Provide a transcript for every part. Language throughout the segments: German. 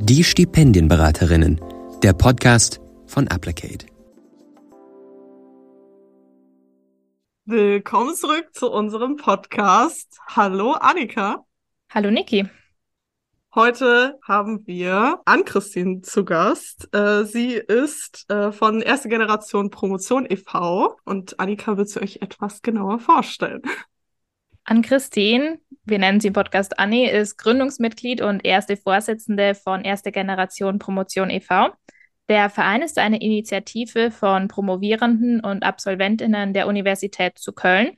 Die Stipendienberaterinnen, der Podcast von Applicate. Willkommen zurück zu unserem Podcast. Hallo Annika. Hallo Niki. Heute haben wir Ann-Christine zu Gast. Äh, sie ist äh, von Erste Generation Promotion e.V. und Annika wird sie euch etwas genauer vorstellen. Ann-Christine, wir nennen sie im Podcast Anni, ist Gründungsmitglied und erste Vorsitzende von Erste Generation Promotion e.V. Der Verein ist eine Initiative von Promovierenden und Absolventinnen der Universität zu Köln.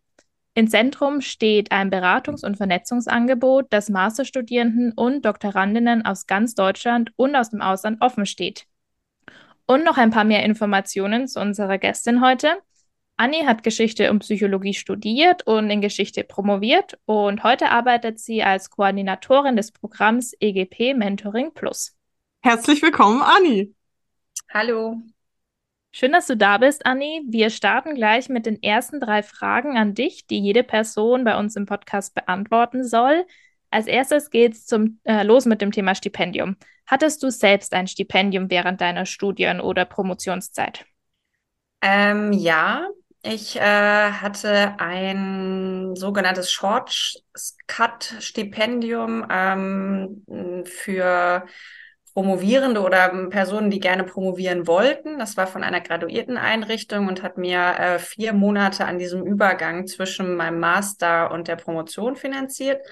Im Zentrum steht ein Beratungs- und Vernetzungsangebot, das Masterstudierenden und Doktorandinnen aus ganz Deutschland und aus dem Ausland offen steht. Und noch ein paar mehr Informationen zu unserer Gästin heute. Anni hat Geschichte und Psychologie studiert und in Geschichte promoviert und heute arbeitet sie als Koordinatorin des Programms EGP Mentoring Plus. Herzlich willkommen, Anni. Hallo. Schön, dass du da bist, Anni. Wir starten gleich mit den ersten drei Fragen an dich, die jede Person bei uns im Podcast beantworten soll. Als erstes geht's zum äh, los mit dem Thema Stipendium. Hattest du selbst ein Stipendium während deiner Studien- oder Promotionszeit? Ähm, ja, ich äh, hatte ein sogenanntes Short-Cut-Stipendium ähm, für Promovierende oder Personen, die gerne promovieren wollten. Das war von einer Graduierteneinrichtung und hat mir äh, vier Monate an diesem Übergang zwischen meinem Master und der Promotion finanziert.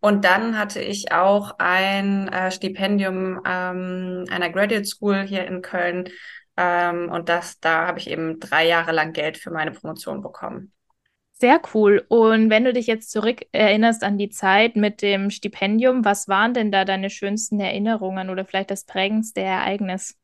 Und dann hatte ich auch ein äh, Stipendium ähm, einer Graduate School hier in Köln ähm, und das, da habe ich eben drei Jahre lang Geld für meine Promotion bekommen. Sehr cool. Und wenn du dich jetzt zurück erinnerst an die Zeit mit dem Stipendium, was waren denn da deine schönsten Erinnerungen oder vielleicht das prägendste Ereignis?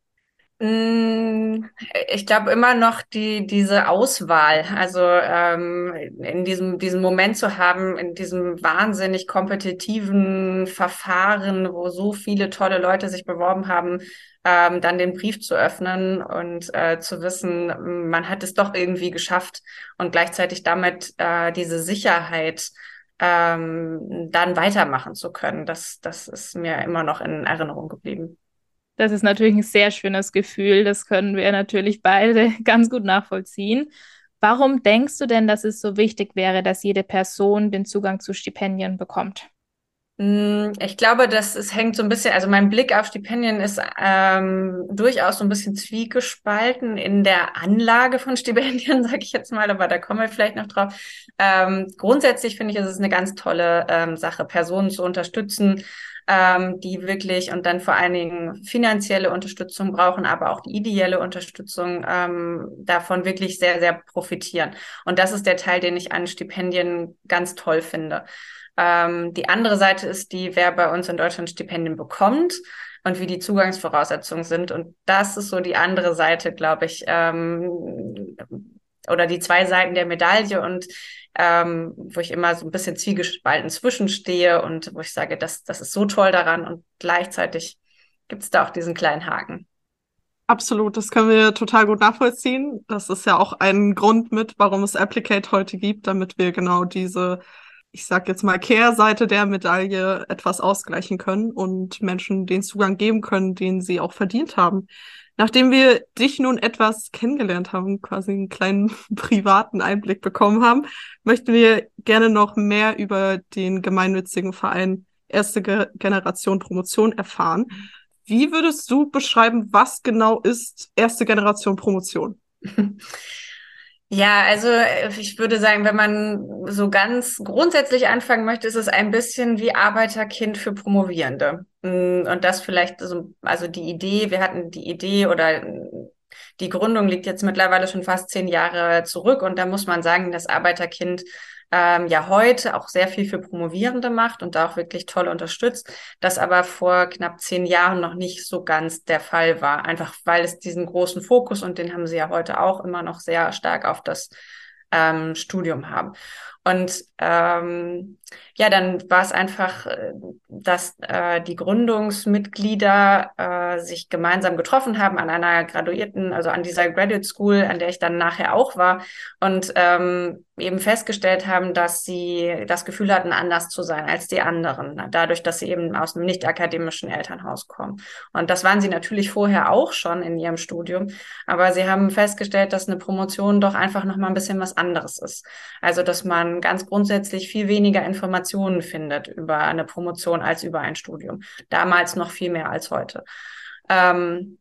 Mm, ich glaube immer noch die, diese Auswahl, also ähm, in diesem, diesem Moment zu haben, in diesem wahnsinnig kompetitiven Verfahren, wo so viele tolle Leute sich beworben haben, ähm, dann den Brief zu öffnen und äh, zu wissen, man hat es doch irgendwie geschafft und gleichzeitig damit äh, diese Sicherheit ähm, dann weitermachen zu können. Das, das ist mir immer noch in Erinnerung geblieben. Das ist natürlich ein sehr schönes Gefühl. Das können wir natürlich beide ganz gut nachvollziehen. Warum denkst du denn, dass es so wichtig wäre, dass jede Person den Zugang zu Stipendien bekommt? Hm, ich glaube, dass es hängt so ein bisschen, also mein Blick auf Stipendien ist ähm, durchaus so ein bisschen zwiegespalten in der Anlage von Stipendien, sage ich jetzt mal, aber da kommen wir vielleicht noch drauf. Ähm, grundsätzlich finde ich, ist es eine ganz tolle ähm, Sache, Personen zu unterstützen, ähm, die wirklich und dann vor allen Dingen finanzielle Unterstützung brauchen, aber auch die ideelle Unterstützung ähm, davon wirklich sehr, sehr profitieren. Und das ist der Teil, den ich an Stipendien ganz toll finde. Ähm, die andere Seite ist die, wer bei uns in Deutschland Stipendien bekommt und wie die Zugangsvoraussetzungen sind. Und das ist so die andere Seite, glaube ich, ähm, oder die zwei Seiten der Medaille und ähm, wo ich immer so ein bisschen zwiegespalten zwischenstehe und wo ich sage, das, das ist so toll daran und gleichzeitig gibt es da auch diesen kleinen Haken. Absolut, das können wir total gut nachvollziehen. Das ist ja auch ein Grund mit, warum es Applicate heute gibt, damit wir genau diese ich sag jetzt mal, Kehrseite der Medaille etwas ausgleichen können und Menschen den Zugang geben können, den sie auch verdient haben. Nachdem wir dich nun etwas kennengelernt haben, quasi einen kleinen privaten Einblick bekommen haben, möchten wir gerne noch mehr über den gemeinnützigen Verein Erste Generation Promotion erfahren. Wie würdest du beschreiben, was genau ist Erste Generation Promotion? Ja, also ich würde sagen, wenn man so ganz grundsätzlich anfangen möchte, ist es ein bisschen wie Arbeiterkind für Promovierende. Mm, und das vielleicht, so, also die Idee, wir hatten die Idee oder die Gründung liegt jetzt mittlerweile schon fast zehn Jahre zurück und da muss man sagen, das Arbeiterkind ähm, ja heute auch sehr viel für Promovierende macht und da auch wirklich toll unterstützt, das aber vor knapp zehn Jahren noch nicht so ganz der Fall war. Einfach weil es diesen großen Fokus und den haben sie ja heute auch immer noch sehr stark auf das ähm, Studium haben. Und ähm, ja, dann war es einfach äh, dass äh, die Gründungsmitglieder äh, sich gemeinsam getroffen haben an einer Graduierten, also an dieser Graduate School, an der ich dann nachher auch war und ähm, eben festgestellt haben, dass sie das Gefühl hatten, anders zu sein als die anderen, dadurch, dass sie eben aus einem nicht akademischen Elternhaus kommen. Und das waren sie natürlich vorher auch schon in ihrem Studium, aber sie haben festgestellt, dass eine Promotion doch einfach noch mal ein bisschen was anderes ist. Also, dass man ganz grundsätzlich viel weniger Informationen findet über eine Promotion als über ein Studium. Damals noch viel mehr als heute. Ähm,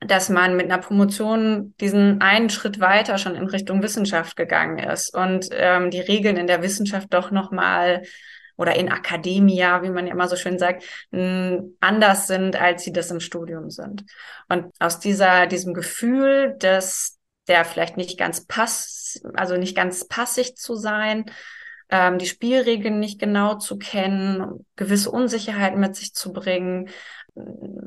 dass man mit einer Promotion diesen einen Schritt weiter schon in Richtung Wissenschaft gegangen ist und ähm, die Regeln in der Wissenschaft doch noch mal oder in Akademia, wie man ja immer so schön sagt, anders sind, als sie das im Studium sind. Und aus dieser diesem Gefühl, dass der vielleicht nicht ganz also nicht ganz passig zu sein, ähm, die Spielregeln nicht genau zu kennen, gewisse Unsicherheiten mit sich zu bringen,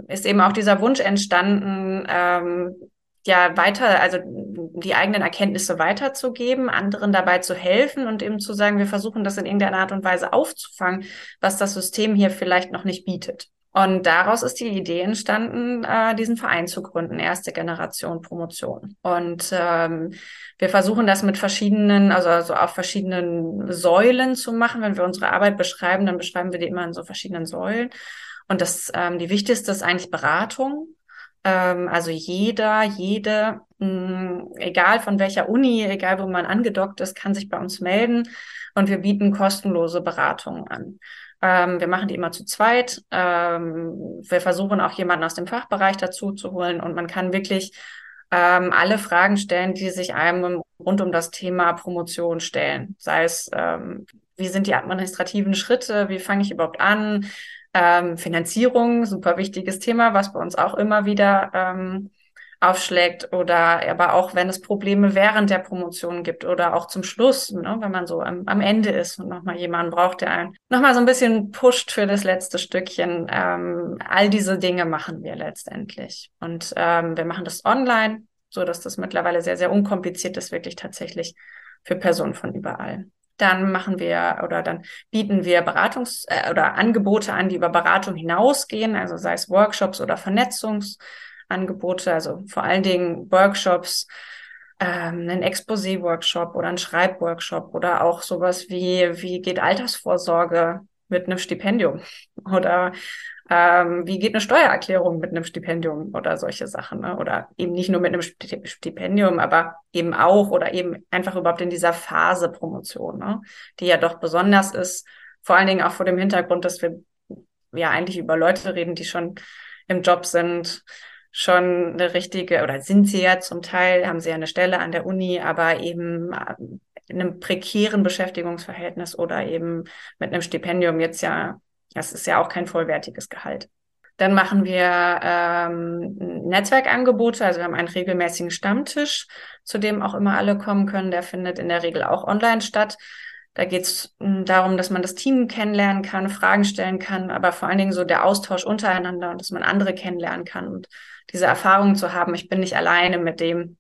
ist eben auch dieser Wunsch entstanden, ähm, ja, weiter, also die eigenen Erkenntnisse weiterzugeben, anderen dabei zu helfen und eben zu sagen, wir versuchen das in irgendeiner Art und Weise aufzufangen, was das System hier vielleicht noch nicht bietet. Und daraus ist die Idee entstanden, äh, diesen Verein zu gründen, erste Generation Promotion. Und ähm, wir versuchen das mit verschiedenen, also, also auf verschiedenen Säulen zu machen. Wenn wir unsere Arbeit beschreiben, dann beschreiben wir die immer in so verschiedenen Säulen. Und das, ähm, die wichtigste ist eigentlich Beratung. Ähm, also jeder, jede, mh, mm, egal von welcher Uni, egal wo man angedockt ist, kann sich bei uns melden und wir bieten kostenlose Beratungen an. Ähm, wir machen die immer zu zweit. Ähm, wir versuchen auch jemanden aus dem Fachbereich dazu zu holen und man kann wirklich ähm, alle Fragen stellen, die sich einem rund um das Thema Promotion stellen. Sei es, ähm, wie sind die administrativen Schritte, wie fange ich überhaupt an, ähm, Finanzierung, super wichtiges Thema, was bei uns auch immer wieder ähm, aufschlägt oder aber auch wenn es Probleme während der Promotion gibt oder auch zum Schluss, ne, wenn man so am, am Ende ist und nochmal jemanden braucht, der einen nochmal so ein bisschen pusht für das letzte Stückchen. Ähm, all diese Dinge machen wir letztendlich. Und ähm, wir machen das online, so dass das mittlerweile sehr, sehr unkompliziert ist, wirklich tatsächlich für Personen von überall. Dann machen wir oder dann bieten wir Beratungs- äh, oder Angebote an, die über Beratung hinausgehen, also sei es Workshops oder Vernetzungsangebote, also vor allen Dingen Workshops, ähm, einen Exposé-Workshop oder einen Schreibworkshop oder auch sowas wie, wie geht Altersvorsorge mit einem Stipendium oder ähm, wie geht eine Steuererklärung mit einem Stipendium oder solche Sachen. Ne? Oder eben nicht nur mit einem Stipendium, aber eben auch oder eben einfach überhaupt in dieser Phase Promotion, ne? die ja doch besonders ist, vor allen Dingen auch vor dem Hintergrund, dass wir ja eigentlich über Leute reden, die schon im Job sind, schon eine richtige, oder sind sie ja zum Teil, haben sie ja eine Stelle an der Uni, aber eben äh, in einem prekären Beschäftigungsverhältnis oder eben mit einem Stipendium jetzt ja das ist ja auch kein vollwertiges Gehalt. Dann machen wir ähm, Netzwerkangebote, also wir haben einen regelmäßigen Stammtisch, zu dem auch immer alle kommen können. Der findet in der Regel auch online statt. Da geht es hm, darum, dass man das Team kennenlernen kann, Fragen stellen kann, aber vor allen Dingen so der Austausch untereinander und dass man andere kennenlernen kann und diese Erfahrung zu haben, ich bin nicht alleine mit dem,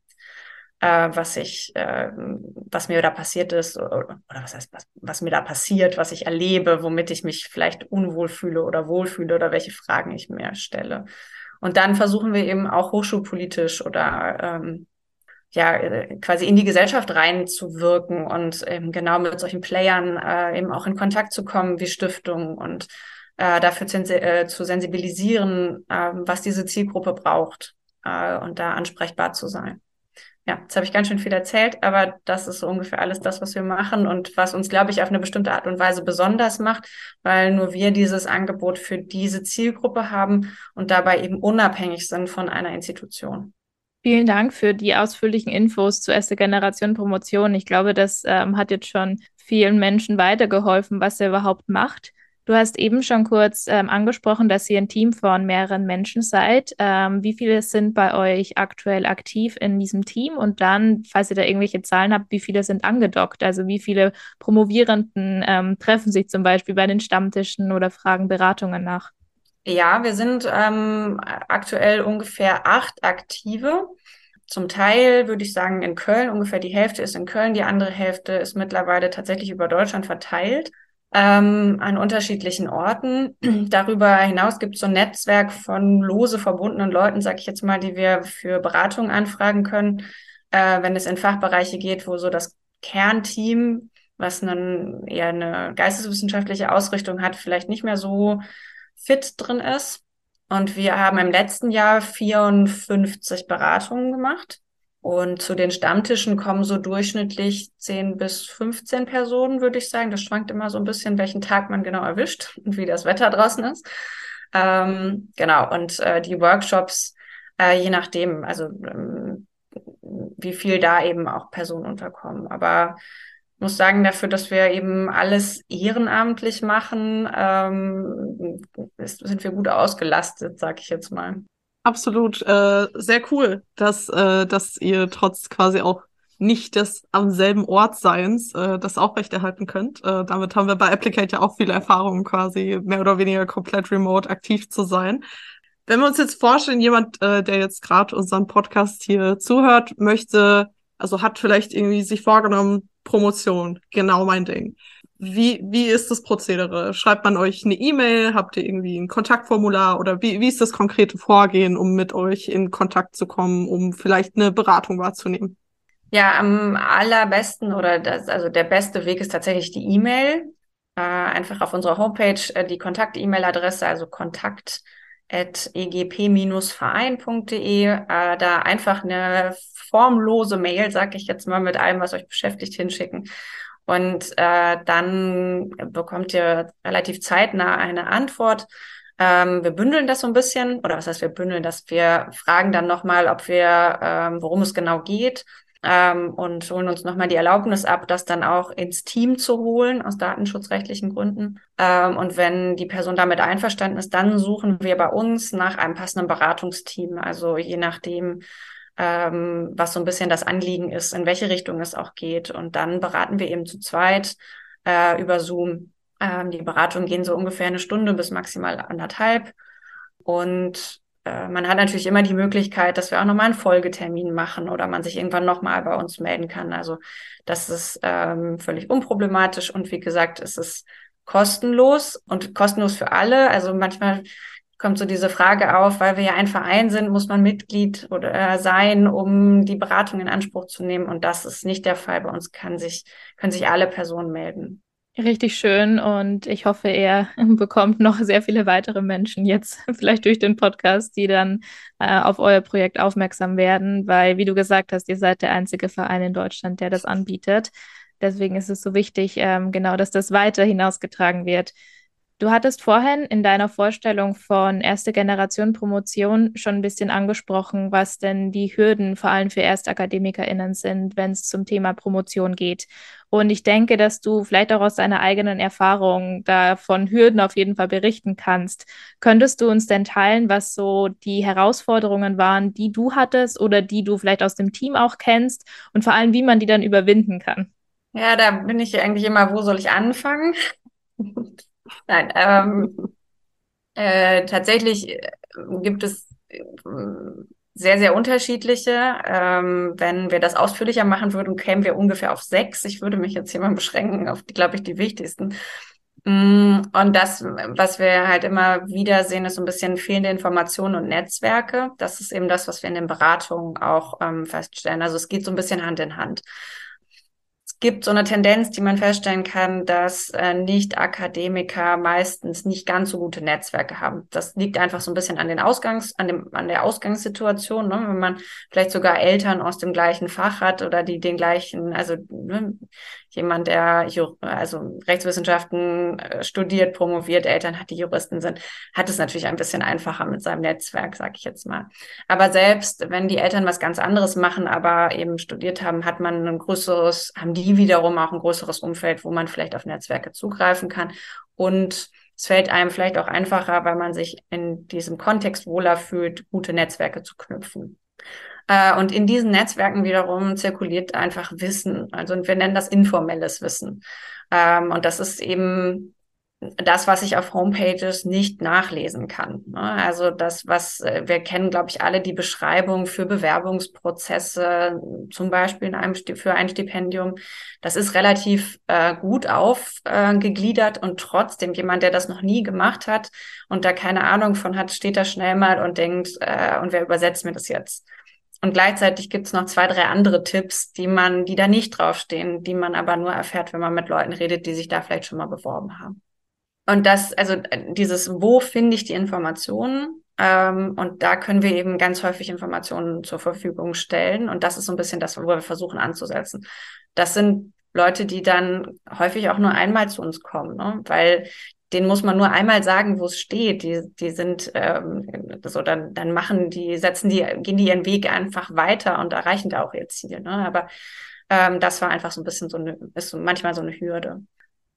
äh, was ich, äh, was mir da passiert ist oder, oder was heißt, was, was mir da passiert, was ich erlebe, womit ich mich vielleicht unwohl fühle oder wohlfühle oder welche Fragen ich mir stelle. Und dann versuchen wir eben auch hochschulpolitisch oder ähm, ja äh, quasi in die Gesellschaft reinzuwirken und eben genau mit solchen Playern äh, eben auch in Kontakt zu kommen wie Stiftungen und äh, dafür zu, äh, zu sensibilisieren, äh, was diese Zielgruppe braucht äh, und da ansprechbar zu sein ja, jetzt habe ich ganz schön viel erzählt, aber das ist so ungefähr alles das, was wir machen und was uns, glaube ich, auf eine bestimmte Art und Weise besonders macht, weil nur wir dieses Angebot für diese Zielgruppe haben und dabei eben unabhängig sind von einer Institution. Vielen Dank für die ausführlichen Infos zur erste Generation Promotion. Ich glaube, das ähm, hat jetzt schon vielen Menschen weitergeholfen, was er überhaupt macht. Du hast eben schon kurz ähm, angesprochen, dass ihr ein Team von mehreren Menschen seid. Ähm, wie viele sind bei euch aktuell aktiv in diesem Team? Und dann, falls ihr da irgendwelche Zahlen habt, wie viele sind angedockt? Also wie viele Promovierenden ähm, treffen sich zum Beispiel bei den Stammtischen oder fragen Beratungen nach? Ja, wir sind ähm, aktuell ungefähr acht Aktive. Zum Teil würde ich sagen in Köln, ungefähr die Hälfte ist in Köln, die andere Hälfte ist mittlerweile tatsächlich über Deutschland verteilt. ähm, an unterschiedlichen Orten. Darüber hinaus gibt es so ein Netzwerk von lose verbundenen Leuten, sag ich jetzt mal, die wir für Beratung anfragen können, äh, wenn es in Fachbereiche geht, wo so das Kernteam, was einen, eher eine geisteswissenschaftliche Ausrichtung hat, vielleicht nicht mehr so fit drin ist. Und wir haben im letzten Jahr 54 Beratungen gemacht. Und zu den Stammtischen kommen so durchschnittlich 10 bis 15 Personen, würde ich sagen. Das schwankt immer so ein bisschen, welchen Tag man genau erwischt und wie das Wetter draußen ist. Ähm, genau, und äh, die Workshops, äh, je nachdem, also ähm, wie viel da eben auch Personen unterkommen. Aber muss sagen, dafür, dass wir eben alles ehrenamtlich machen, ähm, ist, sind wir gut ausgelastet, sag ich jetzt mal. Absolut, äh, sehr cool, dass, äh, dass ihr trotz quasi auch nicht des am selben Ort Seins äh, das aufrechterhalten könnt. Äh, damit haben wir bei Applicate ja auch viele Erfahrungen, quasi mehr oder weniger komplett remote aktiv zu sein. Wenn wir uns jetzt vorstellen, jemand, äh, der jetzt gerade unseren Podcast hier zuhört, möchte, also hat vielleicht irgendwie sich vorgenommen, Promotion, genau mein Ding. Wie, wie ist das Prozedere? Schreibt man euch eine E-Mail? Habt ihr irgendwie ein Kontaktformular? Oder wie, wie ist das konkrete Vorgehen, um mit euch in Kontakt zu kommen, um vielleicht eine Beratung wahrzunehmen? Ja, am allerbesten oder das, also der beste Weg ist tatsächlich die E-Mail. Äh, einfach auf unserer Homepage äh, die Kontakt-E-Mail-Adresse, also kontakt egp-verein.de, äh, da einfach eine formlose Mail, sag ich jetzt mal, mit allem, was euch beschäftigt, hinschicken. Und äh, dann bekommt ihr relativ zeitnah eine Antwort. Ähm, wir bündeln das so ein bisschen, oder was heißt wir bündeln das? Wir fragen dann nochmal, ob wir, ähm, worum es genau geht ähm, und holen uns nochmal die Erlaubnis ab, das dann auch ins Team zu holen, aus datenschutzrechtlichen Gründen. Ähm, und wenn die Person damit einverstanden ist, dann suchen wir bei uns nach einem passenden Beratungsteam. Also je nachdem, ähm, was so ein bisschen das Anliegen ist, in welche Richtung es auch geht. Und dann beraten wir eben zu zweit äh, über Zoom. Ähm, die Beratungen gehen so ungefähr eine Stunde bis maximal anderthalb. Und äh, man hat natürlich immer die Möglichkeit, dass wir auch nochmal einen Folgetermin machen oder man sich irgendwann nochmal bei uns melden kann. Also das ist ähm, völlig unproblematisch und wie gesagt, es ist kostenlos und kostenlos für alle. Also manchmal kommt so diese Frage auf, weil wir ja ein Verein sind, muss man Mitglied oder äh, sein, um die Beratung in Anspruch zu nehmen. Und das ist nicht der Fall. Bei uns kann sich, können sich alle Personen melden. Richtig schön und ich hoffe, er bekommt noch sehr viele weitere Menschen jetzt, vielleicht durch den Podcast, die dann äh, auf euer Projekt aufmerksam werden, weil, wie du gesagt hast, ihr seid der einzige Verein in Deutschland, der das anbietet. Deswegen ist es so wichtig, ähm, genau, dass das weiter hinausgetragen wird. Du hattest vorhin in deiner Vorstellung von erste Generation Promotion schon ein bisschen angesprochen, was denn die Hürden vor allem für ErstakademikerInnen sind, wenn es zum Thema Promotion geht. Und ich denke, dass du vielleicht auch aus deiner eigenen Erfahrung da von Hürden auf jeden Fall berichten kannst. Könntest du uns denn teilen, was so die Herausforderungen waren, die du hattest oder die du vielleicht aus dem Team auch kennst und vor allem, wie man die dann überwinden kann? Ja, da bin ich eigentlich immer, wo soll ich anfangen? Nein, ähm, äh, tatsächlich äh, gibt es äh, sehr, sehr unterschiedliche. Ähm, wenn wir das ausführlicher machen würden, kämen wir ungefähr auf sechs. Ich würde mich jetzt hier mal beschränken auf, glaube ich, die wichtigsten. Mm, und das, was wir halt immer wieder sehen, ist so ein bisschen fehlende Informationen und Netzwerke. Das ist eben das, was wir in den Beratungen auch ähm, feststellen. Also es geht so ein bisschen Hand in Hand gibt so eine Tendenz, die man feststellen kann, dass äh, Nicht-Akademiker meistens nicht ganz so gute Netzwerke haben. Das liegt einfach so ein bisschen an den Ausgangs, an dem, an der Ausgangssituation, ne? wenn man vielleicht sogar Eltern aus dem gleichen Fach hat oder die den gleichen, also ne? Jemand, der also Rechtswissenschaften äh, studiert, promoviert, Eltern hat, die Juristen sind, hat es natürlich ein bisschen einfacher mit seinem Netzwerk, sag ich jetzt mal. Aber selbst wenn die Eltern was ganz anderes machen, aber eben studiert haben, hat man ein größeres, haben die wiederum auch ein größeres Umfeld, wo man vielleicht auf Netzwerke zugreifen kann. Und es fällt einem vielleicht auch einfacher, weil man sich in diesem Kontext wohler fühlt, gute Netzwerke zu knüpfen. Äh, und in diesen Netzwerken wiederum zirkuliert einfach Wissen. Also wir nennen das informelles Wissen. Ähm, und das ist eben das, was ich auf Homepages nicht nachlesen kann. Ne? Also das, was äh, wir kennen, glaube ich, alle die Beschreibung für Bewerbungsprozesse, zum Beispiel in einem, für ein Stipendium. Das ist relativ äh, gut aufgegliedert äh, und trotzdem jemand, der das noch nie gemacht hat und da keine Ahnung von hat, steht da schnell mal und denkt, äh, und wer übersetzt mir das jetzt? Und gleichzeitig gibt es noch zwei, drei andere Tipps, die man, die da nicht draufstehen, die man aber nur erfährt, wenn man mit Leuten redet, die sich da vielleicht schon mal beworben haben. Und das, also äh, dieses, wo finde ich die Informationen? Ähm, und da können wir eben ganz häufig Informationen zur Verfügung stellen. Und das ist so ein bisschen das, wo wir versuchen anzusetzen. Das sind Leute, die dann häufig auch nur einmal zu uns kommen, ne? weil denen muss man nur einmal sagen, wo es steht. Die, die sind ähm, so, dann, dann machen die, setzen die, gehen die ihren Weg einfach weiter und erreichen da auch ihr Ziel. Ne? Aber ähm, das war einfach so ein bisschen so eine, ist so manchmal so eine Hürde.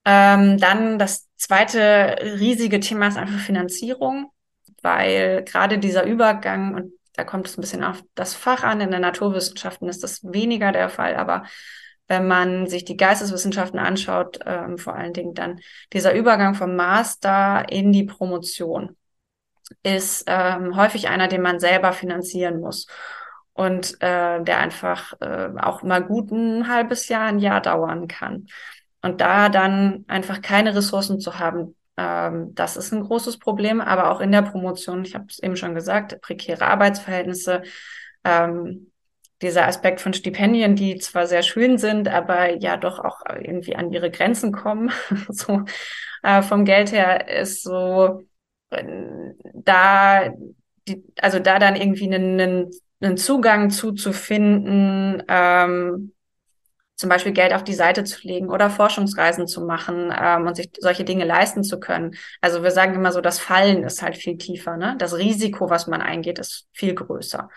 Ähm, dann das zweite riesige Thema ist einfach Finanzierung, weil gerade dieser Übergang, und da kommt es ein bisschen auf das Fach an, in den Naturwissenschaften ist das weniger der Fall, aber wenn man sich die Geisteswissenschaften anschaut, ähm, vor allen Dingen dann dieser Übergang vom Master in die Promotion ist ähm, häufig einer, den man selber finanzieren muss und äh, der einfach äh, auch mal gut ein halbes Jahr, ein Jahr dauern kann. Und da dann einfach keine Ressourcen zu haben, ähm, das ist ein großes Problem. Aber auch in der Promotion, ich habe es eben schon gesagt, prekäre Arbeitsverhältnisse, ähm, dieser Aspekt von Stipendien, die zwar sehr schön sind, aber ja doch auch irgendwie an ihre Grenzen kommen. so äh, vom Geld her ist so da die, also da dann irgendwie einen, einen Zugang zuzufinden, ähm, zum Beispiel Geld auf die Seite zu legen oder Forschungsreisen zu machen ähm, und sich solche Dinge leisten zu können. Also wir sagen immer so, das Fallen ist halt viel tiefer, ne? Das Risiko, was man eingeht, ist viel größer.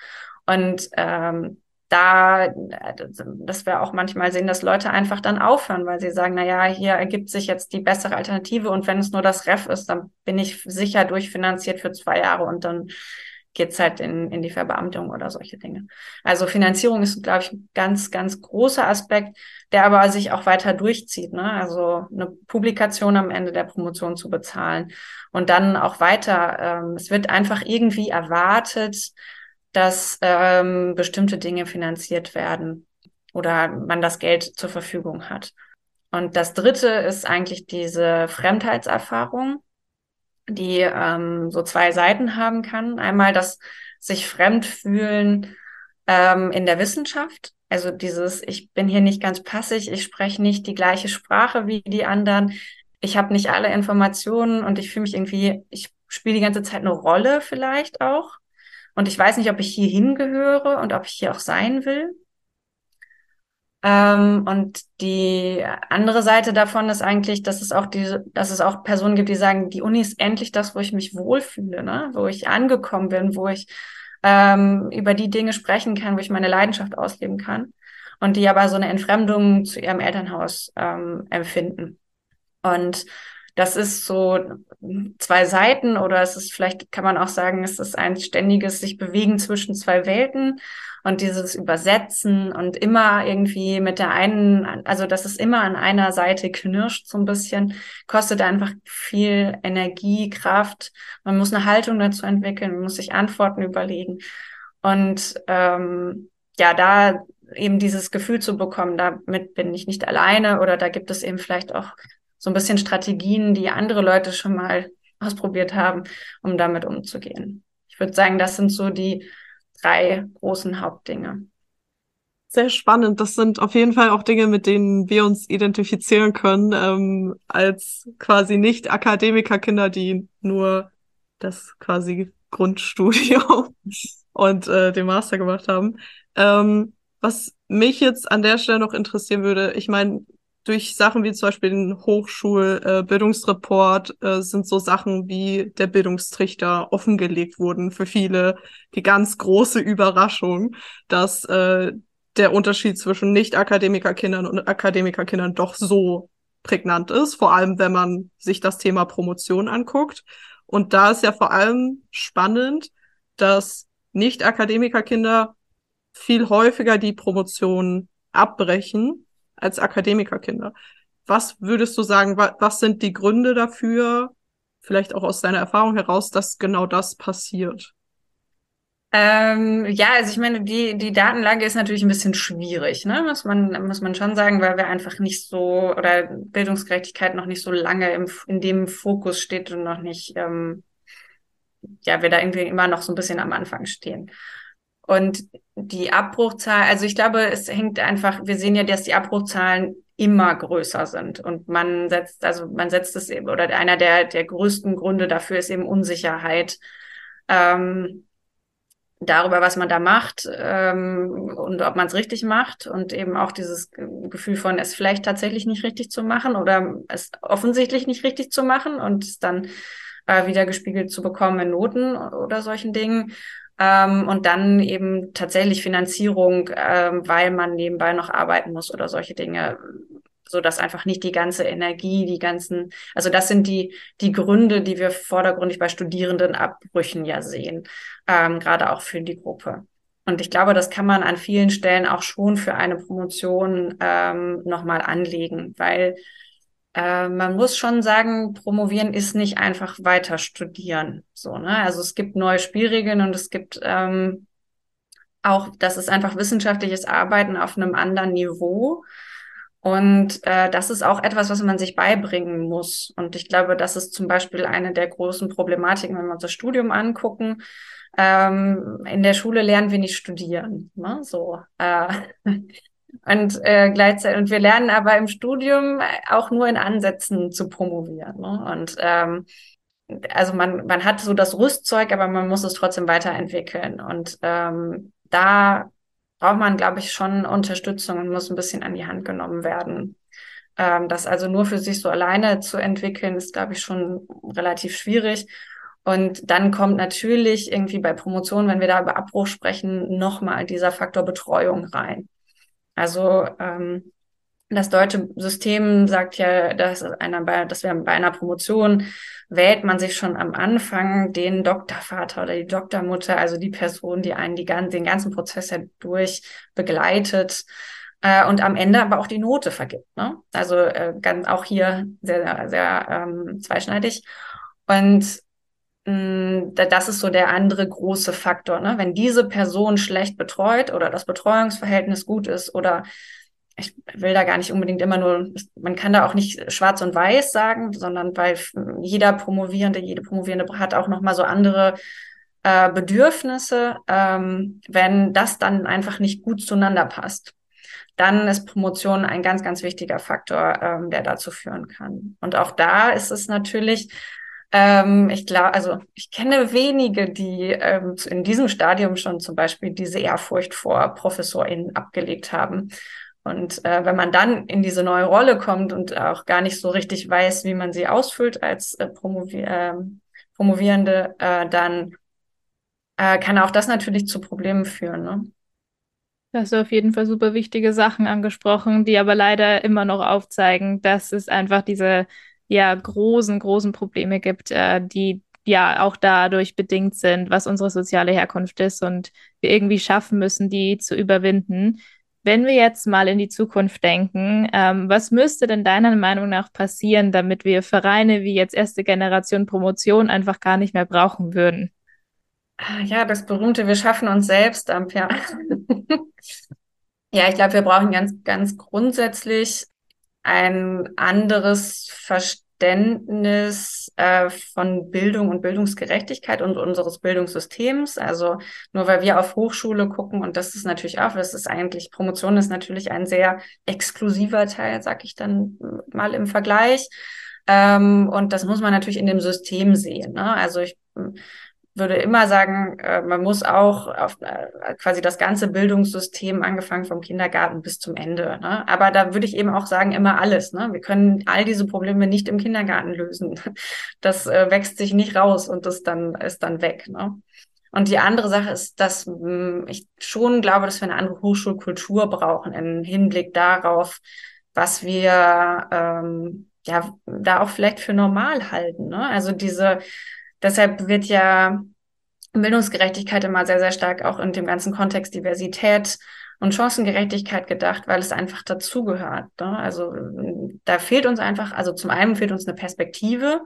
Und ähm, da, dass wir auch manchmal sehen, dass Leute einfach dann aufhören, weil sie sagen, na ja, hier ergibt sich jetzt die bessere Alternative und wenn es nur das Ref ist, dann bin ich sicher durchfinanziert für zwei Jahre und dann geht's halt in, in die Verbeamtung oder solche Dinge. Also Finanzierung ist, glaube ich, ein ganz, ganz großer Aspekt, der aber sich auch weiter durchzieht. Ne? Also eine Publikation am Ende der Promotion zu bezahlen und dann auch weiter. Ähm, es wird einfach irgendwie erwartet, dass ähm, bestimmte Dinge finanziert werden oder man das Geld zur Verfügung hat. Und das Dritte ist eigentlich diese Fremdheitserfahrung die ähm, so zwei Seiten haben kann. Einmal das sich fremd fühlen ähm, in der Wissenschaft. Also dieses, ich bin hier nicht ganz passig, ich spreche nicht die gleiche Sprache wie die anderen, ich habe nicht alle Informationen und ich fühle mich irgendwie, ich spiele die ganze Zeit eine Rolle vielleicht auch. Und ich weiß nicht, ob ich hier hingehöre und ob ich hier auch sein will. Ähm, und die andere Seite davon ist eigentlich, dass es auch diese, dass es auch Personen gibt, die sagen, die Uni ist endlich das, wo ich mich wohlfühle, ne? wo ich angekommen bin, wo ich ähm, über die Dinge sprechen kann, wo ich meine Leidenschaft ausleben kann. Und die aber so eine Entfremdung zu ihrem Elternhaus ähm, empfinden. Und das ist so zwei Seiten oder es ist vielleicht, kann man auch sagen, es ist ein ständiges sich bewegen zwischen zwei Welten und dieses Übersetzen und immer irgendwie mit der einen, also dass es immer an einer Seite knirscht so ein bisschen, kostet einfach viel Energie, Kraft. Man muss eine Haltung dazu entwickeln, man muss sich Antworten überlegen. Und ähm, ja, da eben dieses Gefühl zu bekommen, damit bin ich nicht alleine oder da gibt es eben vielleicht auch so ein bisschen Strategien, die andere Leute schon mal ausprobiert haben, um damit umzugehen. Ich würde sagen, das sind so die drei großen Hauptdinge. Sehr spannend. Das sind auf jeden Fall auch Dinge, mit denen wir uns identifizieren können, ähm, als quasi nicht Akademikerkinder, die nur das quasi Grundstudium und äh, den Master gemacht haben. Ähm, was mich jetzt an der Stelle noch interessieren würde, ich meine, durch Sachen wie zum Beispiel den Hochschulbildungsreport äh, äh, sind so Sachen wie der Bildungstrichter offengelegt wurden für viele die ganz große Überraschung, dass äh, der Unterschied zwischen Nicht-Akademikerkindern und Akademikerkindern doch so prägnant ist, vor allem wenn man sich das Thema Promotion anguckt. Und da ist ja vor allem spannend, dass Nicht-Akademikerkinder viel häufiger die Promotion abbrechen als Akademikerkinder. was würdest du sagen, wa was sind die Gründe dafür, vielleicht auch aus deiner Erfahrung heraus, dass genau das passiert? Ähm, ja, also ich meine, die, die Datenlage ist natürlich ein bisschen schwierig, ne? Muss man, muss man schon sagen, weil wir einfach nicht so, oder Bildungsgerechtigkeit noch nicht so lange im, in dem Fokus steht und noch nicht, ähm, ja, wir da irgendwie immer noch so ein bisschen am Anfang stehen. Und die Abbruchzahl, also ich glaube, es hängt einfach, wir sehen ja, dass die Abbruchzahlen immer größer sind. Und man setzt, also man setzt es eben, oder einer der, der größten Gründe dafür ist eben Unsicherheit. Ähm, darüber, was man da macht ähm, und ob man es richtig macht und eben auch dieses Gefühl von es vielleicht tatsächlich nicht richtig zu machen oder es offensichtlich nicht richtig zu machen und es dann äh, wieder gespiegelt zu bekommen in Noten oder solchen Dingen. Ähm, und dann eben tatsächlich Finanzierung, ähm, weil man nebenbei noch arbeiten muss oder solche Dinge so dass einfach nicht die ganze Energie, die ganzen, also das sind die, die Gründe, die wir vordergründig bei Studierendenabbrüchen ja sehen, ähm, gerade auch für die Gruppe. Und ich glaube, das kann man an vielen Stellen auch schon für eine Promotion ähm, nochmal anlegen, weil äh, man muss schon sagen, promovieren ist nicht einfach weiter studieren. So, ne? Also es gibt neue Spielregeln und es gibt ähm, auch, das ist einfach wissenschaftliches Arbeiten auf einem anderen Niveau. Und äh, das ist auch etwas, was man sich beibringen muss. Und ich glaube, das ist zum Beispiel eine der großen Problematiken, wenn wir uns das Studium angucken. Ähm, in der Schule lernen wir nicht studieren. Ne? So. Äh, und äh, gleichzeitig, und wir lernen aber im Studium auch nur in Ansätzen zu promovieren. Ne? Und ähm, also man, man hat so das Rüstzeug, aber man muss es trotzdem weiterentwickeln. Und ähm, da braucht man, glaube ich, schon Unterstützung und muss ein bisschen an die Hand genommen werden. Ähm, das also nur für sich so alleine zu entwickeln, ist, glaube ich, schon relativ schwierig. Und dann kommt natürlich irgendwie bei Promotion, wenn wir da über Abbruch sprechen, nochmal dieser Faktor Betreuung rein. Also ähm, das deutsche System sagt ja, dass, einer bei, dass wir bei einer Promotion wählt man sich schon am Anfang den Doktorvater oder die Doktormutter, also die Person, die einen die, den ganzen Prozess ja durch begleitet äh, und am Ende aber auch die Note vergibt. Ne? Also äh, ganz auch hier sehr, sehr, sehr ähm, zweischneidig. Und das ist so der andere große Faktor. Ne? Wenn diese Person schlecht betreut oder das Betreuungsverhältnis gut ist oder ich will da gar nicht unbedingt immer nur, man kann da auch nicht schwarz und weiß sagen, sondern weil jeder Promovierende, jede Promovierende hat auch nochmal so andere äh, Bedürfnisse, ähm, wenn das dann einfach nicht gut zueinander passt. Dann ist Promotion ein ganz, ganz wichtiger Faktor, ähm, der dazu führen kann. Und auch da ist es natürlich, ähm, ich glaube, also ich kenne wenige, die ähm, in diesem Stadium schon zum Beispiel diese Ehrfurcht vor ProfessorInnen abgelegt haben und äh, wenn man dann in diese neue Rolle kommt und auch gar nicht so richtig weiß, wie man sie ausfüllt als äh, Promovi äh, Promovierende, dann äh, kann auch das natürlich zu Problemen führen. Ne? Du hast auf jeden Fall super wichtige Sachen angesprochen, die aber leider immer noch aufzeigen, dass es einfach diese ja großen, großen Probleme gibt, äh, die ja auch dadurch bedingt sind, was unsere soziale Herkunft ist und wir irgendwie schaffen müssen, die zu überwinden. Wenn wir jetzt mal in die Zukunft denken, ähm, was müsste denn deiner Meinung nach passieren, damit wir Vereine wie jetzt erste Generation Promotion einfach gar nicht mehr brauchen würden? Ah, ja, das berühmte, wir schaffen uns selbst ab, ja. ja, ich glaube, wir brauchen ganz, ganz grundsätzlich ein anderes Verständnis äh, von Bildung und Bildungsgerechtigkeit und unseres Bildungssystems. Also nur weil wir auf Hochschule gucken und das ist natürlich auch, das ist eigentlich, Promotion ist natürlich ein sehr exklusiver Teil, sag ich dann mal im Vergleich. Ähm, und das muss man natürlich in dem System sehen. Ne? Also ich würde immer sagen, äh, man muss auch auf äh, quasi das ganze Bildungssystem, angefangen vom Kindergarten bis zum Ende. Ne? Aber da würde ich eben auch sagen, immer alles. Ne? Wir können all diese Probleme nicht im Kindergarten lösen. Das äh, wächst sich nicht raus und das dann ist dann weg. Ne? Und die andere Sache ist, dass mh, hm, ich schon glaube, dass wir eine andere Hochschulkultur brauchen im Hinblick darauf, was wir ähm, ja da auch vielleicht für normal halten. Ne? Also diese Deshalb wird ja Bildungsgerechtigkeit immer sehr, sehr stark auch in dem ganzen Kontext Diversität und Chancengerechtigkeit gedacht, weil es einfach dazugehört. Ne? Also da fehlt uns einfach, also zum einen fehlt uns eine Perspektive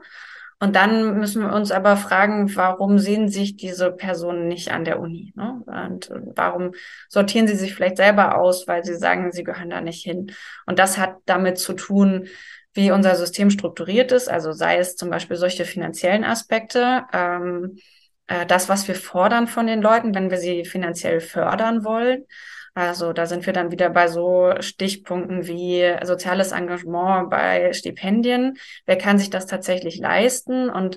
und dann müssen wir uns aber fragen, warum sehen sich diese Personen nicht an der Uni? Ne? Und warum sortieren sie sich vielleicht selber aus, weil sie sagen, sie gehören da nicht hin? Und das hat damit zu tun, wie unser System strukturiert ist, also sei es zum Beispiel solche finanziellen Aspekte, ähm, äh, das, was wir fordern von den Leuten, wenn wir sie finanziell fördern wollen. Also da sind wir dann wieder bei so Stichpunkten wie soziales Engagement bei Stipendien. Wer kann sich das tatsächlich leisten und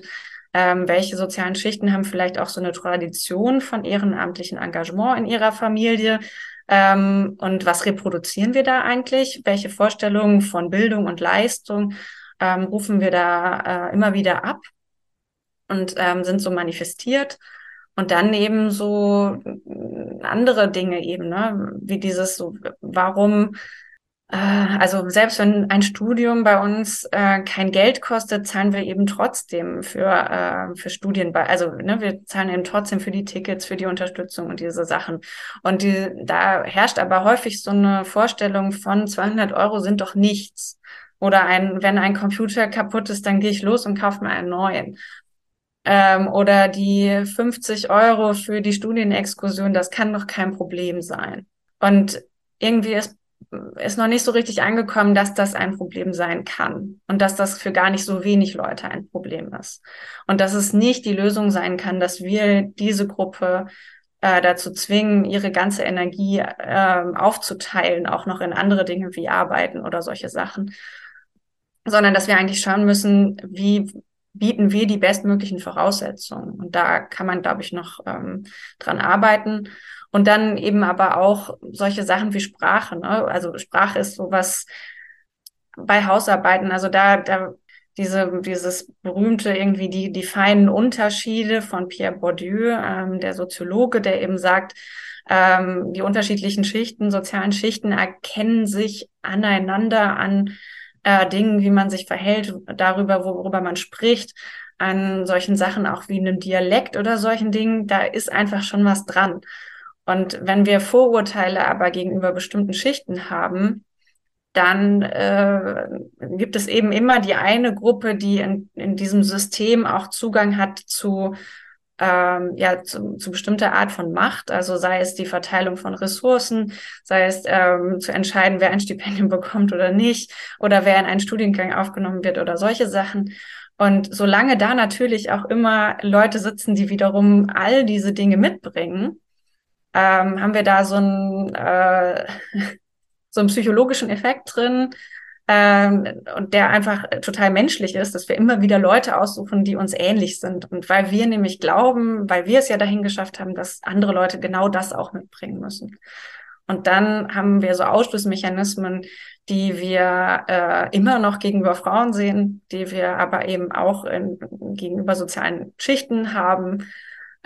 ähm, welche sozialen Schichten haben vielleicht auch so eine Tradition von ehrenamtlichen Engagement in ihrer Familie? Ähm, und was reproduzieren wir da eigentlich? Welche Vorstellungen von Bildung und Leistung ähm, rufen wir da äh, immer wieder ab und ähm, sind so manifestiert? Und dann eben so äh, andere Dinge eben, ne? wie dieses so, warum, also selbst wenn ein Studium bei uns äh, kein Geld kostet, zahlen wir eben trotzdem für, äh, für Studien, also ne, wir zahlen eben trotzdem für die Tickets, für die Unterstützung und diese Sachen. Und die, da herrscht aber häufig so eine Vorstellung von 200 Euro sind doch nichts. Oder ein, wenn ein Computer kaputt ist, dann gehe ich los und kaufe mir einen neuen ähm, oder die 50 Euro für die Studienexkursion, das kann doch kein Problem sein. Und irgendwie ist, ist noch nicht so richtig angekommen, dass das ein Problem sein kann und dass das für gar nicht so wenig Leute ein Problem ist. Und dass es nicht die Lösung sein kann, dass wir diese Gruppe äh, dazu zwingen, ihre ganze Energie äh, aufzuteilen, auch noch in andere Dinge wie Arbeiten oder solche Sachen sondern dass wir eigentlich schauen müssen, wie bieten wir die bestmöglichen Voraussetzungen. Und da kann man, glaube ich, noch ähm, dran arbeiten. Und dann eben aber auch solche Sachen wie Sprache. Ne? Also Sprache ist sowas bei Hausarbeiten. Also da, da diese, dieses berühmte irgendwie die, die feinen Unterschiede von Pierre Bourdieu, ähm, der Soziologe, der eben sagt, ähm, die unterschiedlichen Schichten, sozialen Schichten erkennen sich aneinander an äh, Dingen, wie man sich verhält, darüber, worüber man spricht, an solchen Sachen auch wie einem Dialekt oder solchen Dingen, da ist einfach schon was dran. Und wenn wir Vorurteile aber gegenüber bestimmten Schichten haben, dann äh, gibt es eben immer die eine Gruppe, die in, in diesem System auch Zugang hat zu ähm, ja zu, zu bestimmter Art von Macht, also sei es die Verteilung von Ressourcen, sei es ähm, zu entscheiden, wer ein Stipendium bekommt oder nicht, oder wer in einen Studiengang aufgenommen wird oder solche Sachen. Und solange da natürlich auch immer Leute sitzen, die wiederum all diese Dinge mitbringen, ähm, haben wir da so einen, äh, so einen psychologischen Effekt drin, ähm, und der einfach total menschlich ist, dass wir immer wieder Leute aussuchen, die uns ähnlich sind. Und weil wir nämlich glauben, weil wir es ja dahin geschafft haben, dass andere Leute genau das auch mitbringen müssen. Und dann haben wir so Ausschlussmechanismen, die wir äh, immer noch gegenüber Frauen sehen, die wir aber eben auch in, gegenüber sozialen Schichten haben,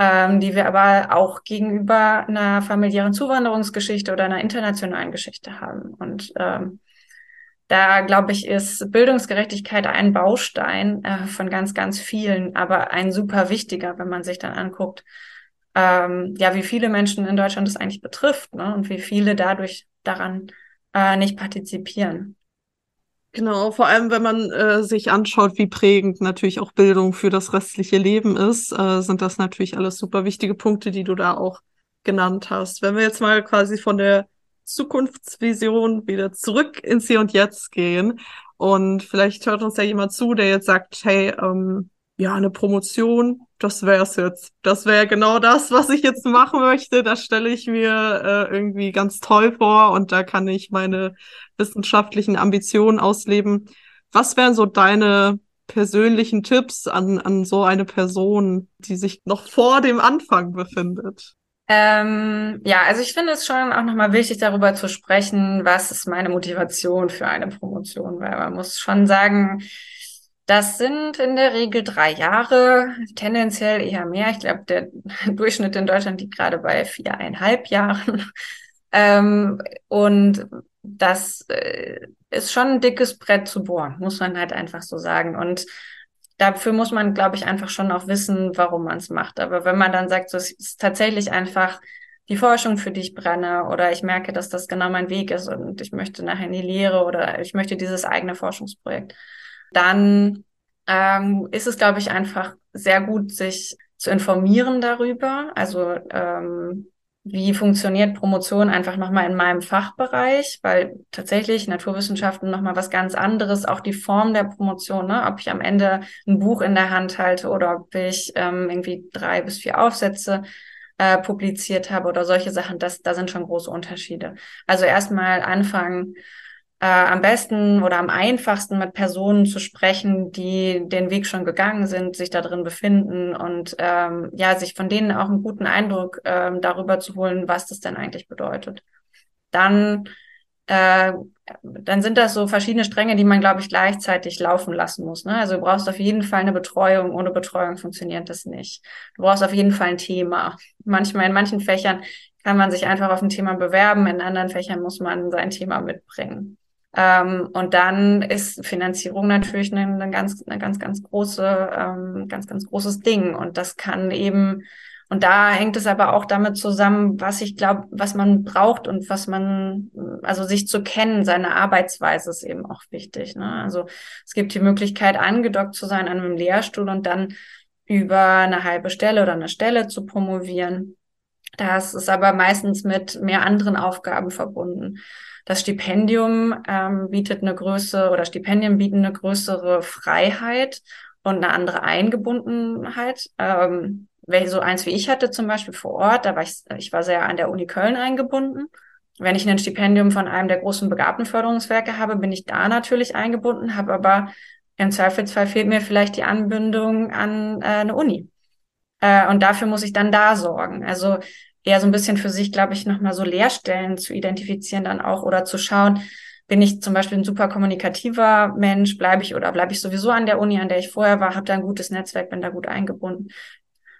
ähm, die wir aber auch gegenüber einer familiären Zuwanderungsgeschichte oder einer internationalen Geschichte haben. Und ähm, da glaube ich, ist Bildungsgerechtigkeit ein Baustein äh, von ganz, ganz vielen, aber ein super wichtiger, wenn man sich dann anguckt, ähm, ja, wie viele Menschen in Deutschland das eigentlich betrifft ne? und wie viele dadurch daran äh, nicht partizipieren. Genau, vor allem wenn man äh, sich anschaut, wie prägend natürlich auch Bildung für das restliche Leben ist, äh, sind das natürlich alles super wichtige Punkte, die du da auch genannt hast. Wenn wir jetzt mal quasi von der Zukunftsvision wieder zurück ins Hier und Jetzt gehen. Und vielleicht hört uns ja jemand zu, der jetzt sagt, hey, ähm, ja, eine Promotion, das wär's jetzt. Das wäre genau das, was ich jetzt machen möchte. Das stelle ich mir äh, irgendwie ganz toll vor und da kann ich meine wissenschaftlichen Ambitionen ausleben. Was wären so deine persönlichen Tipps an, an so eine Person, die sich noch vor dem Anfang befindet? Ähm, ja, also ich finde es schon auch nochmal wichtig, darüber zu sprechen, was ist meine Motivation für eine Promotion, weil man muss schon sagen, das sind in der Regel drei Jahre, tendenziell eher mehr. Ich glaube, der Durchschnitt in Deutschland liegt gerade bei viereinhalb Jahren. Ähm, und das äh, ist schon ein dickes Brett zu bohren, muss man halt einfach so sagen. Und dafür muss man, glaube ich, einfach schon auch wissen, warum man es macht. Aber wenn man dann sagt, so, es ist tatsächlich einfach die Forschung, für die ich brenne, oder ich merke, dass das genau mein Weg ist und ich möchte nachher in die Lehre oder ich möchte dieses eigene Forschungsprojekt. Dann ähm, ist es, glaube ich, einfach sehr gut, sich zu informieren darüber. Also ähm, wie funktioniert Promotion einfach nochmal in meinem Fachbereich, weil tatsächlich Naturwissenschaften nochmal was ganz anderes, auch die Form der Promotion, ne? ob ich am Ende ein Buch in der Hand halte oder ob ich ähm, irgendwie drei bis vier Aufsätze äh, publiziert habe oder solche Sachen, das, da sind schon große Unterschiede. Also erstmal anfangen, äh, am besten oder am einfachsten mit Personen zu sprechen, die den Weg schon gegangen sind, sich da drin befinden und ähm, ja, sich von denen auch einen guten Eindruck ähm, darüber zu holen, was das denn eigentlich bedeutet. Dann äh, dann sind das so verschiedene Stränge, die man, glaube ich, gleichzeitig laufen lassen muss. Ne? Also du brauchst auf jeden Fall eine Betreuung. Ohne Betreuung funktioniert das nicht. Du brauchst auf jeden Fall ein Thema. Manchmal in manchen Fächern kann man sich einfach auf ein Thema bewerben, in anderen Fächern muss man sein Thema mitbringen. Ähm, und dann ist Finanzierung natürlich eine, eine ganz, eine ganz, ganz große, ähm, ganz, ganz großes Ding. Und das kann eben, und da hängt es aber auch damit zusammen, was ich glaube, was man braucht und was man, also sich zu kennen, seine Arbeitsweise ist eben auch wichtig. Ne? Also es gibt die Möglichkeit, angedockt zu sein an einem Lehrstuhl und dann über eine halbe Stelle oder eine Stelle zu promovieren. Das ist aber meistens mit mehr anderen Aufgaben verbunden. Das Stipendium ähm, bietet eine größere oder Stipendien bieten eine größere Freiheit und eine andere Eingebundenheit. Ähm, so eins wie ich hatte zum Beispiel vor Ort, da war ich, ich war sehr an der Uni Köln eingebunden. Wenn ich ein Stipendium von einem der großen Begabtenförderungswerke habe, bin ich da natürlich eingebunden, habe aber im Zweifelsfall fehlt mir vielleicht die Anbindung an äh, eine Uni. Äh, und dafür muss ich dann da sorgen. Also eher so ein bisschen für sich, glaube ich, nochmal so Leerstellen zu identifizieren dann auch oder zu schauen, bin ich zum Beispiel ein super kommunikativer Mensch, bleibe ich oder bleibe ich sowieso an der Uni, an der ich vorher war, habe da ein gutes Netzwerk, bin da gut eingebunden.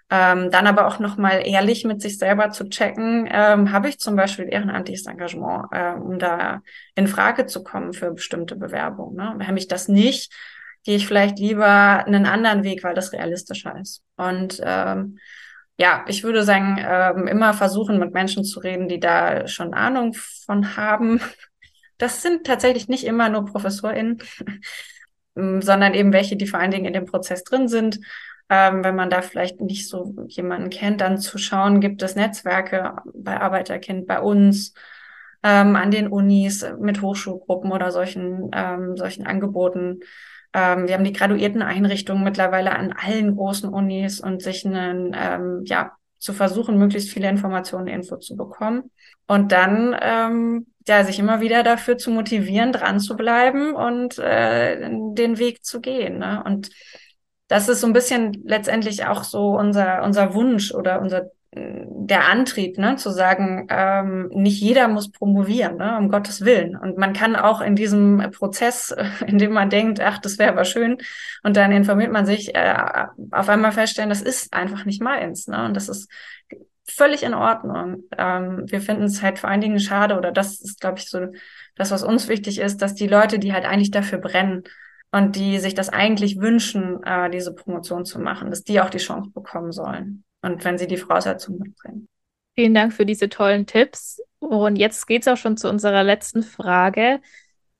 Ähm, dann aber auch nochmal ehrlich mit sich selber zu checken, ähm, habe ich zum Beispiel ehrenamtliches Engagement, äh, um da in Frage zu kommen für bestimmte Bewerbungen. Ne? Habe ich das nicht, gehe ich vielleicht lieber einen anderen Weg, weil das realistischer ist. Und ähm, ja, ich würde sagen, ähm, immer versuchen, mit Menschen zu reden, die da schon Ahnung von haben. Das sind tatsächlich nicht immer nur ProfessorInnen, sondern eben welche, die vor allen Dingen in dem Prozess drin sind. Ähm, wenn man da vielleicht nicht so jemanden kennt, dann zu schauen, gibt es Netzwerke bei Arbeiterkind, bei uns, ähm, an den Unis, mit Hochschulgruppen oder solchen, ähm, solchen Angeboten ähm, wir haben die graduierten Einrichtungen mittlerweile an allen großen Unis und sich einen, ähm, ja, zu versuchen, möglichst viele Informationen, Info zu bekommen. Und dann ähm, ja, sich immer wieder dafür zu motivieren, dran zu bleiben und äh, den Weg zu gehen. Ne? Und das ist so ein bisschen letztendlich auch so unser, unser Wunsch oder unser der Antrieb, ne, zu sagen, ähm, nicht jeder muss promovieren, ne, um Gottes Willen. Und man kann auch in diesem Prozess, in dem man denkt, ach, das wäre aber schön, und dann informiert man sich, äh, auf einmal feststellen, das ist einfach nicht meins, ne, und das ist völlig in Ordnung. Ähm, wir finden es halt vor allen Dingen schade, oder das ist, glaube ich, so das, was uns wichtig ist, dass die Leute, die halt eigentlich dafür brennen und die sich das eigentlich wünschen, äh, diese Promotion zu machen, dass die auch die Chance bekommen sollen und wenn sie die Voraussetzungen mitbringen. Vielen Dank für diese tollen Tipps. Und jetzt geht es auch schon zu unserer letzten Frage.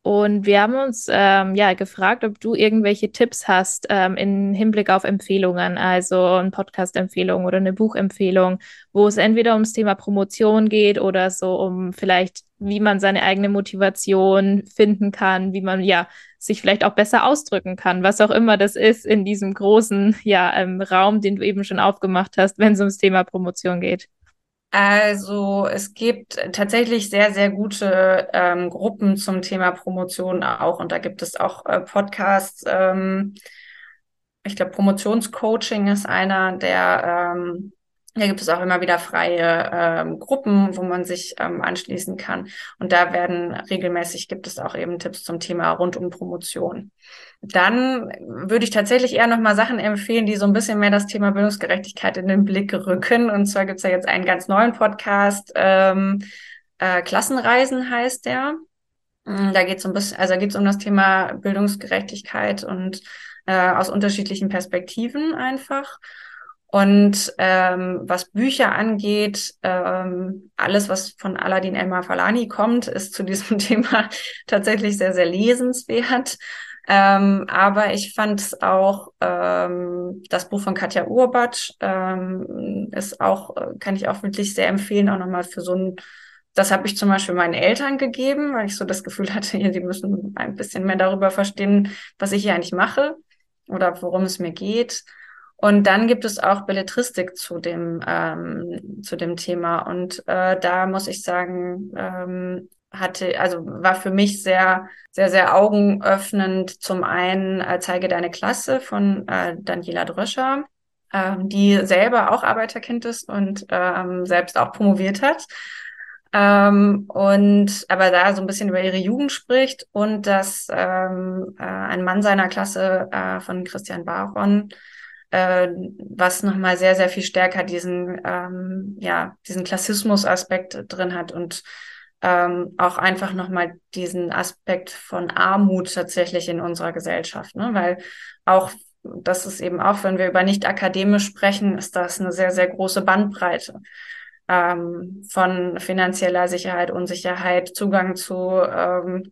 Und wir haben uns ähm, ja gefragt, ob du irgendwelche Tipps hast ähm, im Hinblick auf Empfehlungen, also eine Podcast-Empfehlung oder eine Buchempfehlung, wo es entweder ums Thema Promotion geht oder so um vielleicht, wie man seine eigene Motivation finden kann, wie man ja sich vielleicht auch besser ausdrücken kann, was auch immer das ist in diesem großen ja ähm, Raum, den du eben schon aufgemacht hast, wenn es ums Thema Promotion geht. Also es gibt tatsächlich sehr, sehr gute ähm, Gruppen zum Thema Promotion auch. Und da gibt es auch äh, Podcasts. Ähm, ich glaube, Promotionscoaching ist einer, der ähm, da gibt es auch immer wieder freie ähm, Gruppen, wo man sich ähm, anschließen kann. Und da werden regelmäßig gibt es auch eben Tipps zum Thema rund um Promotion. Dann würde ich tatsächlich eher nochmal Sachen empfehlen, die so ein bisschen mehr das Thema Bildungsgerechtigkeit in den Blick rücken. Und zwar gibt es ja jetzt einen ganz neuen Podcast, ähm, äh, Klassenreisen heißt der. Mm, da geht es um also geht es um das Thema Bildungsgerechtigkeit und äh, aus unterschiedlichen Perspektiven einfach. Und ähm, was Bücher angeht, ähm, alles, was von Aladdin Elmar Falani kommt, ist zu diesem Thema tatsächlich sehr, sehr lesenswert. Ähm, aber ich fand auch, ähm, das Buch von Katja Urbatsch ähm, ist auch, äh, kann ich auch wirklich sehr empfehlen, auch nochmal für so ein, das habe ich zum Beispiel meinen Eltern gegeben, weil ich so das Gefühl hatte, die müssen ein bisschen mehr darüber verstehen, was ich hier eigentlich mache oder worum es mir geht. Und dann gibt es auch Belletristik zu dem, ähm, zu dem Thema. Und äh, da muss ich sagen, ähm, hatte, also war für mich sehr, sehr, sehr augenöffnend. Zum einen äh, Zeige deine Klasse von äh, Daniela Dröscher, ähm, die selber auch Arbeiterkind ist und ähm, selbst auch promoviert hat. Ähm, und aber da so ein bisschen über ihre Jugend spricht und dass ähm, äh, ein Mann seiner Klasse äh, von Christian Baron äh, was nochmal sehr, sehr viel stärker diesen, ähm, ja, diesen Klassismus-Aspekt drin hat und ähm, auch einfach nochmal diesen Aspekt von Armut tatsächlich in unserer Gesellschaft, ne? weil auch das ist eben auch, wenn wir über nicht akademisch sprechen, ist das eine sehr, sehr große Bandbreite ähm, von finanzieller Sicherheit, Unsicherheit, Zugang zu ähm,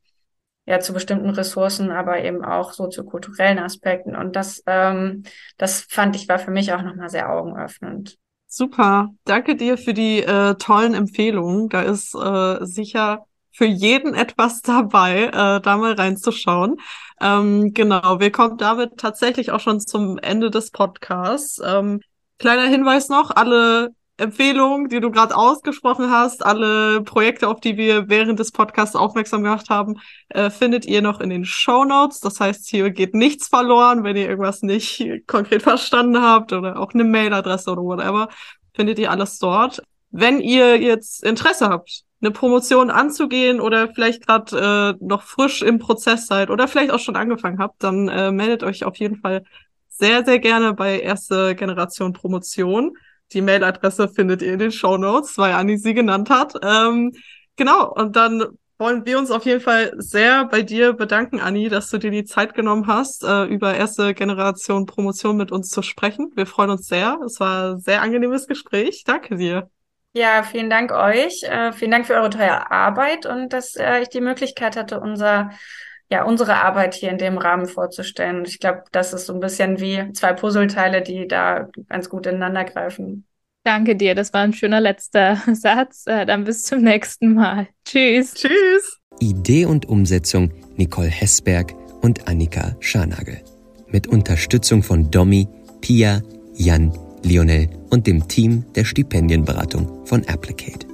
ja zu bestimmten Ressourcen, aber eben auch soziokulturellen Aspekten. Und das, ähm, das fand ich war für mich auch nochmal sehr augenöffnend. Super, danke dir für die äh, tollen Empfehlungen. Da ist äh, sicher für jeden etwas dabei, äh, da mal reinzuschauen. Ähm, genau, wir kommen damit tatsächlich auch schon zum Ende des Podcasts. Ähm, kleiner Hinweis noch, alle Empfehlungen, die du gerade ausgesprochen hast, alle Projekte, auf die wir während des Podcasts aufmerksam gemacht haben, äh, findet ihr noch in den Show Notes. Das heißt, hier geht nichts verloren, wenn ihr irgendwas nicht konkret verstanden habt oder auch eine Mailadresse oder whatever, findet ihr alles dort. Wenn ihr jetzt Interesse habt, eine Promotion anzugehen oder vielleicht gerade äh, noch frisch im Prozess seid oder vielleicht auch schon angefangen habt, dann äh, meldet euch auf jeden Fall sehr, sehr gerne bei erste Generation Promotion. Die Mailadresse findet ihr in den Show Notes, weil Anni sie genannt hat. Ähm, genau, und dann wollen wir uns auf jeden Fall sehr bei dir bedanken, Anni, dass du dir die Zeit genommen hast, äh, über erste Generation Promotion mit uns zu sprechen. Wir freuen uns sehr. Es war ein sehr angenehmes Gespräch. Danke dir. Ja, vielen Dank euch. Äh, vielen Dank für eure teure Arbeit und dass äh, ich die Möglichkeit hatte, unser ja, unsere Arbeit hier in dem Rahmen vorzustellen. Und ich glaube, das ist so ein bisschen wie zwei Puzzleteile, die da ganz gut ineinander greifen. Danke dir, das war ein schöner letzter Satz. Äh, dann bis zum nächsten Mal. Tschüss. Tschüss. Idee und Umsetzung Nicole Hessberg und Annika Scharnagel. Mit Unterstützung von Domi, Pia, Jan, Lionel und dem Team der Stipendienberatung von Applicate.